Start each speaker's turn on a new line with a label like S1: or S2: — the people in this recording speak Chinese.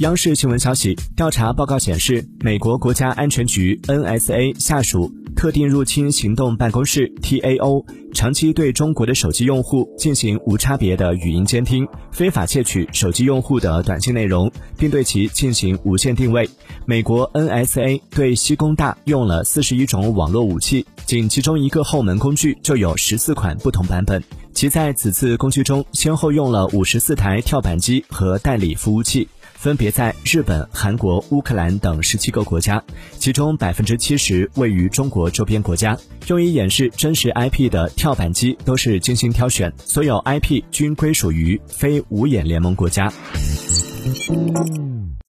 S1: 央视新闻消息，调查报告显示，美国国家安全局 NSA 下属特定入侵行动办公室 TAO 长期对中国的手机用户进行无差别的语音监听，非法窃取手机用户的短信内容，并对其进行无线定位。美国 NSA 对西工大用了四十一种网络武器，仅其中一个后门工具就有十四款不同版本。其在此次攻击中，先后用了五十四台跳板机和代理服务器。分别在日本、韩国、乌克兰等十七个国家，其中百分之七十位于中国周边国家。用于演示真实 IP 的跳板机都是精心挑选，所有 IP 均归属于非五眼联盟国家。